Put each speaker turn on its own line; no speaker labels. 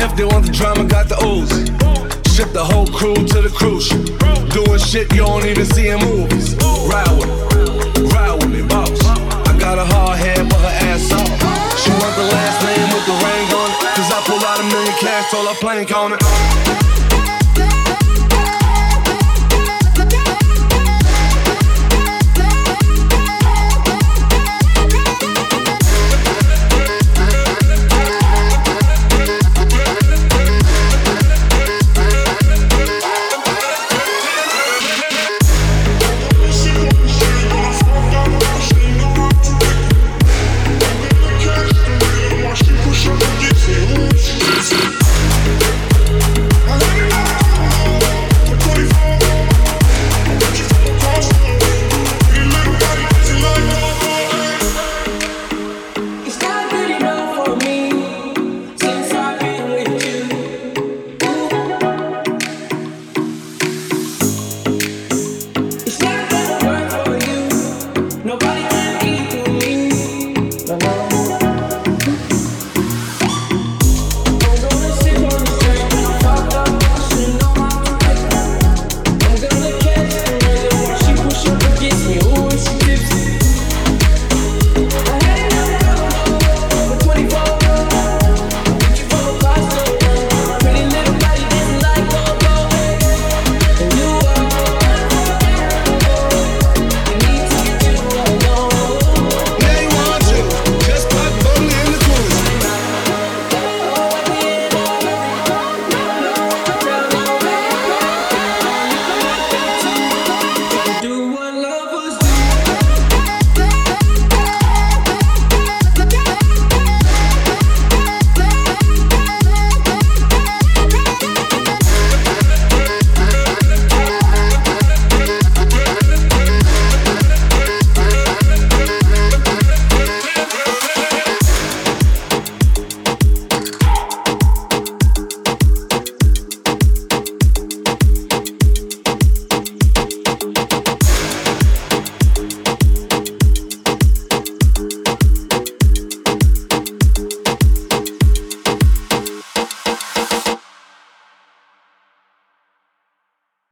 If they want the drama, got the ooze. Ship the whole crew to the cruise. Doing shit you don't even see in movies. Ride with me, ride with me, boss. I got a hard head, but her ass off. She want the last name with the ring on it. Cause I pull out a million cash, all I plank on it.